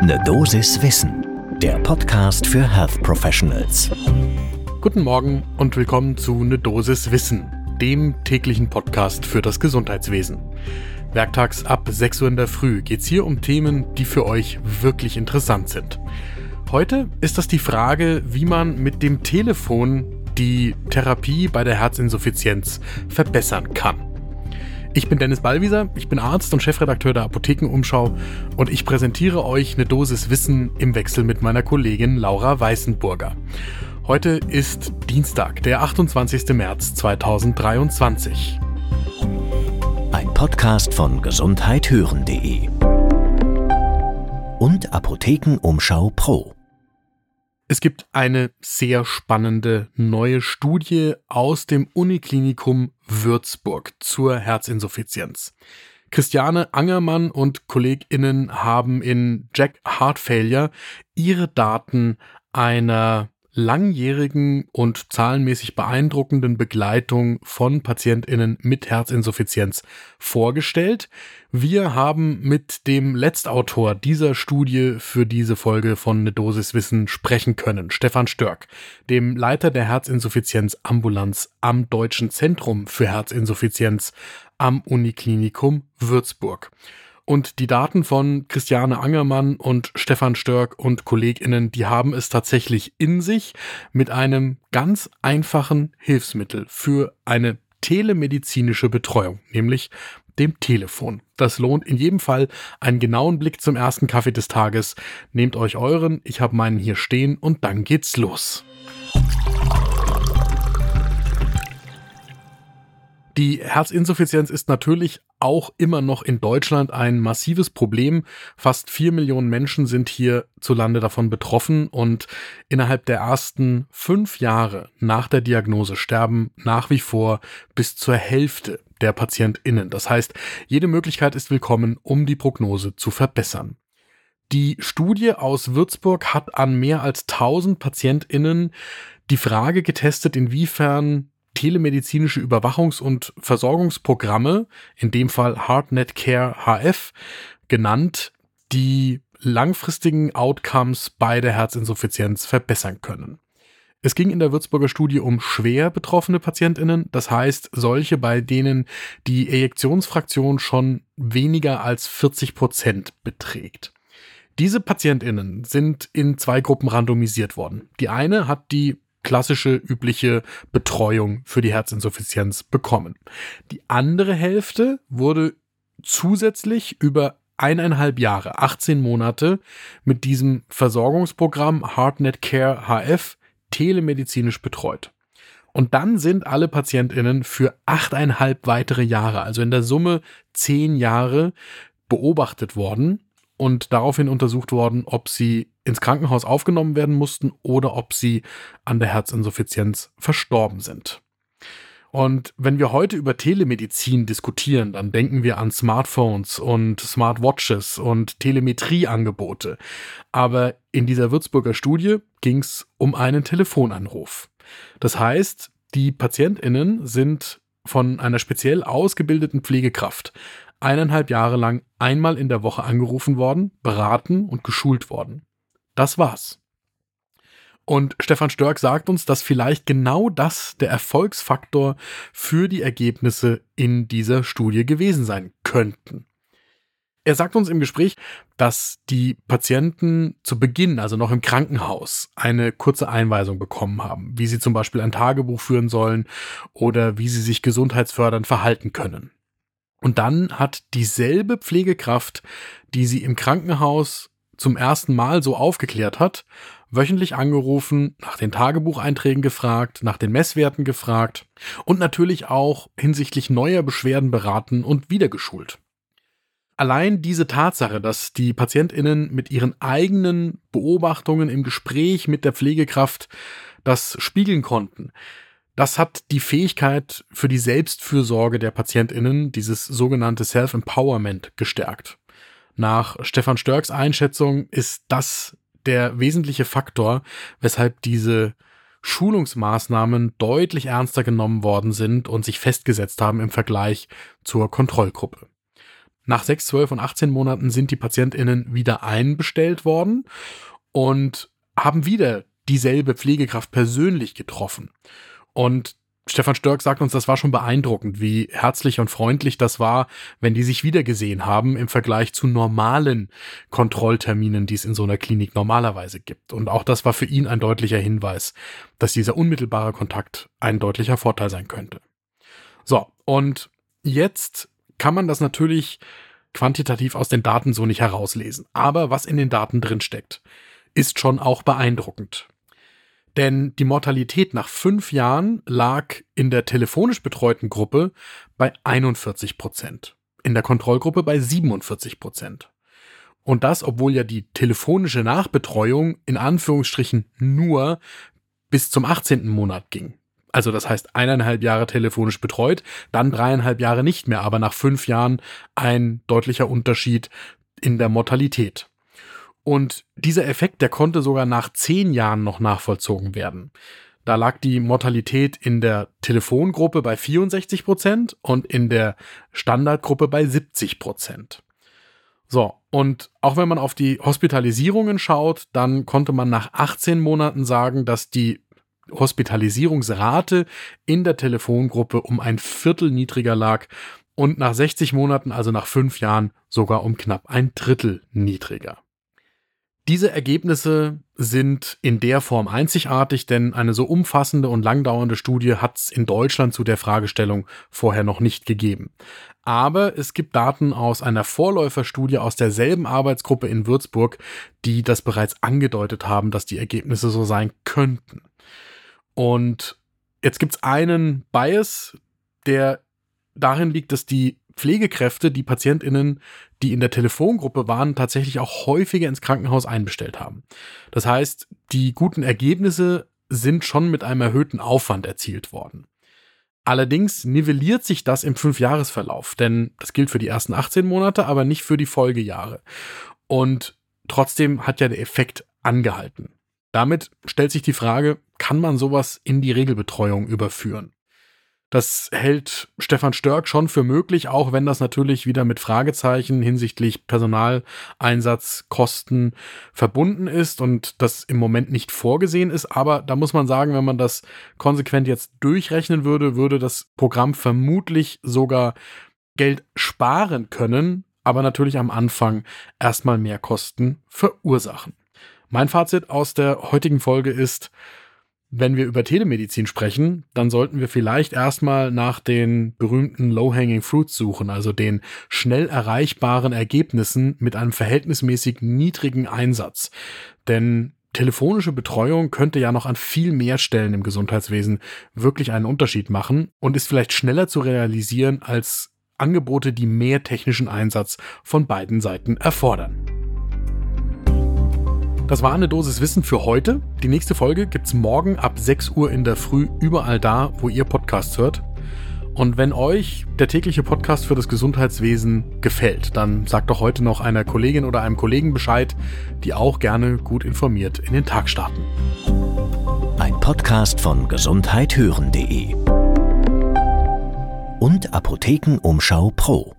Ne Dosis Wissen, der Podcast für Health Professionals. Guten Morgen und willkommen zu Ne Dosis Wissen, dem täglichen Podcast für das Gesundheitswesen. Werktags ab 6 Uhr in der Früh geht es hier um Themen, die für euch wirklich interessant sind. Heute ist das die Frage, wie man mit dem Telefon die Therapie bei der Herzinsuffizienz verbessern kann. Ich bin Dennis Ballwieser, ich bin Arzt und Chefredakteur der Apothekenumschau und ich präsentiere euch eine Dosis Wissen im Wechsel mit meiner Kollegin Laura Weißenburger. Heute ist Dienstag, der 28. März 2023. Ein Podcast von gesundheithören.de und Apothekenumschau Pro. Es gibt eine sehr spannende neue Studie aus dem Uniklinikum Würzburg zur Herzinsuffizienz. Christiane Angermann und KollegInnen haben in Jack Heart Failure ihre Daten einer langjährigen und zahlenmäßig beeindruckenden Begleitung von PatientInnen mit Herzinsuffizienz vorgestellt. Wir haben mit dem Letztautor dieser Studie für diese Folge von Ne Dosis Wissen sprechen können, Stefan Störk, dem Leiter der Herzinsuffizienzambulanz am Deutschen Zentrum für Herzinsuffizienz am Uniklinikum Würzburg. Und die Daten von Christiane Angermann und Stefan Störk und KollegInnen, die haben es tatsächlich in sich mit einem ganz einfachen Hilfsmittel für eine telemedizinische Betreuung, nämlich dem Telefon. Das lohnt in jedem Fall einen genauen Blick zum ersten Kaffee des Tages. Nehmt euch euren, ich habe meinen hier stehen und dann geht's los. Die Herzinsuffizienz ist natürlich auch immer noch in Deutschland ein massives Problem. Fast vier Millionen Menschen sind hierzulande davon betroffen und innerhalb der ersten fünf Jahre nach der Diagnose sterben nach wie vor bis zur Hälfte der PatientInnen. Das heißt, jede Möglichkeit ist willkommen, um die Prognose zu verbessern. Die Studie aus Würzburg hat an mehr als 1000 PatientInnen die Frage getestet, inwiefern telemedizinische Überwachungs- und Versorgungsprogramme, in dem Fall HeartNet Care HF genannt, die langfristigen Outcomes bei der Herzinsuffizienz verbessern können. Es ging in der Würzburger Studie um schwer betroffene Patientinnen, das heißt solche, bei denen die Ejektionsfraktion schon weniger als 40 Prozent beträgt. Diese Patientinnen sind in zwei Gruppen randomisiert worden. Die eine hat die klassische, übliche Betreuung für die Herzinsuffizienz bekommen. Die andere Hälfte wurde zusätzlich über eineinhalb Jahre, 18 Monate mit diesem Versorgungsprogramm HeartNet Care HF telemedizinisch betreut. Und dann sind alle PatientInnen für achteinhalb weitere Jahre, also in der Summe zehn Jahre, beobachtet worden und daraufhin untersucht worden, ob sie ins Krankenhaus aufgenommen werden mussten oder ob sie an der Herzinsuffizienz verstorben sind. Und wenn wir heute über Telemedizin diskutieren, dann denken wir an Smartphones und Smartwatches und Telemetrieangebote. Aber in dieser Würzburger Studie ging es um einen Telefonanruf. Das heißt, die Patientinnen sind von einer speziell ausgebildeten Pflegekraft eineinhalb Jahre lang einmal in der Woche angerufen worden, beraten und geschult worden. Das war's. Und Stefan Störk sagt uns, dass vielleicht genau das der Erfolgsfaktor für die Ergebnisse in dieser Studie gewesen sein könnten. Er sagt uns im Gespräch, dass die Patienten zu Beginn, also noch im Krankenhaus, eine kurze Einweisung bekommen haben, wie sie zum Beispiel ein Tagebuch führen sollen oder wie sie sich gesundheitsfördernd verhalten können. Und dann hat dieselbe Pflegekraft, die sie im Krankenhaus zum ersten Mal so aufgeklärt hat, wöchentlich angerufen, nach den Tagebucheinträgen gefragt, nach den Messwerten gefragt und natürlich auch hinsichtlich neuer Beschwerden beraten und wiedergeschult. Allein diese Tatsache, dass die Patientinnen mit ihren eigenen Beobachtungen im Gespräch mit der Pflegekraft das spiegeln konnten, das hat die Fähigkeit für die Selbstfürsorge der PatientInnen, dieses sogenannte Self-Empowerment, gestärkt. Nach Stefan Störks Einschätzung ist das der wesentliche Faktor, weshalb diese Schulungsmaßnahmen deutlich ernster genommen worden sind und sich festgesetzt haben im Vergleich zur Kontrollgruppe. Nach 6, 12 und 18 Monaten sind die PatientInnen wieder einbestellt worden und haben wieder dieselbe Pflegekraft persönlich getroffen. Und Stefan Störk sagt uns, das war schon beeindruckend, wie herzlich und freundlich das war, wenn die sich wiedergesehen haben im Vergleich zu normalen Kontrollterminen, die es in so einer Klinik normalerweise gibt. Und auch das war für ihn ein deutlicher Hinweis, dass dieser unmittelbare Kontakt ein deutlicher Vorteil sein könnte. So, und jetzt kann man das natürlich quantitativ aus den Daten so nicht herauslesen. Aber was in den Daten drin steckt, ist schon auch beeindruckend. Denn die Mortalität nach fünf Jahren lag in der telefonisch betreuten Gruppe bei 41 Prozent, in der Kontrollgruppe bei 47 Prozent. Und das, obwohl ja die telefonische Nachbetreuung in Anführungsstrichen nur bis zum 18. Monat ging. Also das heißt eineinhalb Jahre telefonisch betreut, dann dreieinhalb Jahre nicht mehr, aber nach fünf Jahren ein deutlicher Unterschied in der Mortalität. Und dieser Effekt, der konnte sogar nach zehn Jahren noch nachvollzogen werden. Da lag die Mortalität in der Telefongruppe bei 64 Prozent und in der Standardgruppe bei 70 Prozent. So, und auch wenn man auf die Hospitalisierungen schaut, dann konnte man nach 18 Monaten sagen, dass die Hospitalisierungsrate in der Telefongruppe um ein Viertel niedriger lag und nach 60 Monaten, also nach fünf Jahren, sogar um knapp ein Drittel niedriger. Diese Ergebnisse sind in der Form einzigartig, denn eine so umfassende und langdauernde Studie hat es in Deutschland zu der Fragestellung vorher noch nicht gegeben. Aber es gibt Daten aus einer Vorläuferstudie aus derselben Arbeitsgruppe in Würzburg, die das bereits angedeutet haben, dass die Ergebnisse so sein könnten. Und jetzt gibt es einen Bias, der darin liegt, dass die Pflegekräfte die PatientInnen, die in der Telefongruppe waren, tatsächlich auch häufiger ins Krankenhaus einbestellt haben. Das heißt, die guten Ergebnisse sind schon mit einem erhöhten Aufwand erzielt worden. Allerdings nivelliert sich das im Fünfjahresverlauf, denn das gilt für die ersten 18 Monate, aber nicht für die Folgejahre. Und trotzdem hat ja der Effekt angehalten. Damit stellt sich die Frage, kann man sowas in die Regelbetreuung überführen? Das hält Stefan Störk schon für möglich, auch wenn das natürlich wieder mit Fragezeichen hinsichtlich Personaleinsatzkosten verbunden ist und das im Moment nicht vorgesehen ist. Aber da muss man sagen, wenn man das konsequent jetzt durchrechnen würde, würde das Programm vermutlich sogar Geld sparen können, aber natürlich am Anfang erstmal mehr Kosten verursachen. Mein Fazit aus der heutigen Folge ist, wenn wir über Telemedizin sprechen, dann sollten wir vielleicht erstmal nach den berühmten Low-Hanging Fruits suchen, also den schnell erreichbaren Ergebnissen mit einem verhältnismäßig niedrigen Einsatz. Denn telefonische Betreuung könnte ja noch an viel mehr Stellen im Gesundheitswesen wirklich einen Unterschied machen und ist vielleicht schneller zu realisieren als Angebote, die mehr technischen Einsatz von beiden Seiten erfordern. Das war eine Dosis Wissen für heute. Die nächste Folge gibt's morgen ab 6 Uhr in der Früh überall da, wo ihr Podcasts hört. Und wenn euch der tägliche Podcast für das Gesundheitswesen gefällt, dann sagt doch heute noch einer Kollegin oder einem Kollegen Bescheid, die auch gerne gut informiert in den Tag starten. Ein Podcast von gesundheithören.de und Apothekenumschau Pro.